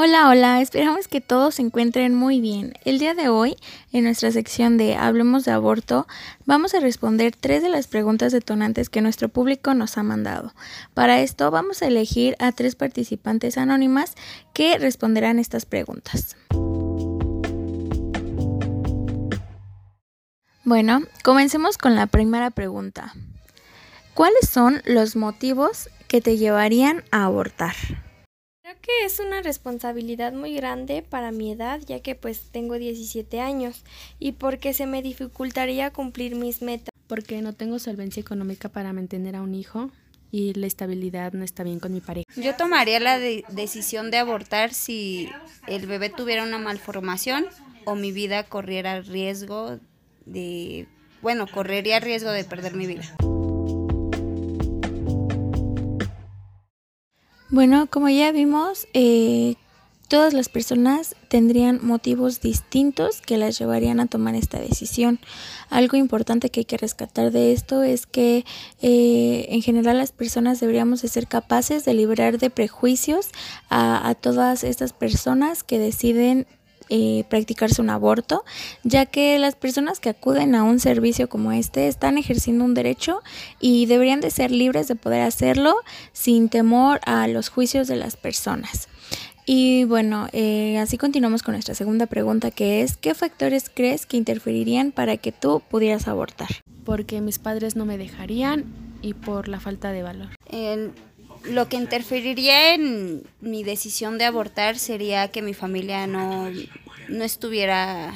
Hola, hola, esperamos que todos se encuentren muy bien. El día de hoy, en nuestra sección de Hablemos de aborto, vamos a responder tres de las preguntas detonantes que nuestro público nos ha mandado. Para esto, vamos a elegir a tres participantes anónimas que responderán estas preguntas. Bueno, comencemos con la primera pregunta. ¿Cuáles son los motivos que te llevarían a abortar? Que es una responsabilidad muy grande para mi edad, ya que pues tengo 17 años y porque se me dificultaría cumplir mis metas. Porque no tengo solvencia económica para mantener a un hijo y la estabilidad no está bien con mi pareja. Yo tomaría la decisión de abortar si el bebé tuviera una malformación o mi vida corriera riesgo de, bueno, correría riesgo de perder mi vida. Bueno, como ya vimos, eh, todas las personas tendrían motivos distintos que las llevarían a tomar esta decisión. Algo importante que hay que rescatar de esto es que eh, en general las personas deberíamos de ser capaces de liberar de prejuicios a, a todas estas personas que deciden eh, practicarse un aborto, ya que las personas que acuden a un servicio como este están ejerciendo un derecho y deberían de ser libres de poder hacerlo sin temor a los juicios de las personas. Y bueno, eh, así continuamos con nuestra segunda pregunta que es, ¿qué factores crees que interferirían para que tú pudieras abortar? Porque mis padres no me dejarían y por la falta de valor lo que interferiría en mi decisión de abortar sería que mi familia no, no estuviera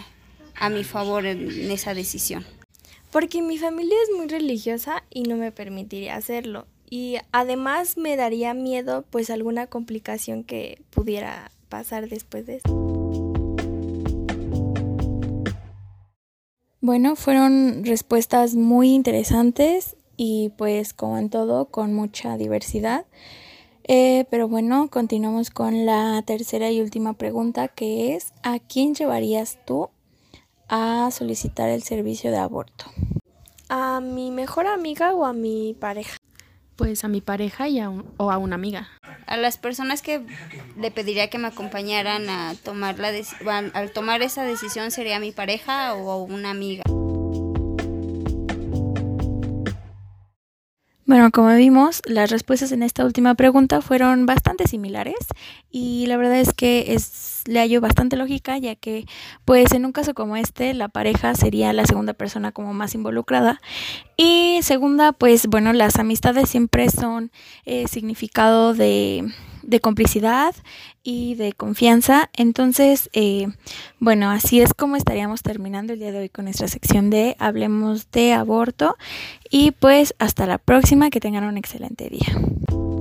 a mi favor en esa decisión. Porque mi familia es muy religiosa y no me permitiría hacerlo. Y además me daría miedo pues alguna complicación que pudiera pasar después de eso. Bueno, fueron respuestas muy interesantes y pues como en todo con mucha diversidad. Eh, pero bueno, continuamos con la tercera y última pregunta que es ¿a quién llevarías tú a solicitar el servicio de aborto? ¿A mi mejor amiga o a mi pareja? Pues a mi pareja y a o a una amiga. A las personas que le pediría que me acompañaran a tomar la al tomar esa decisión sería mi pareja o una amiga. Bueno, como vimos, las respuestas en esta última pregunta fueron bastante similares y la verdad es que es, le hallo bastante lógica ya que pues en un caso como este la pareja sería la segunda persona como más involucrada. Y segunda pues bueno las amistades siempre son eh, significado de de complicidad y de confianza. Entonces, eh, bueno, así es como estaríamos terminando el día de hoy con nuestra sección de Hablemos de aborto. Y pues hasta la próxima, que tengan un excelente día.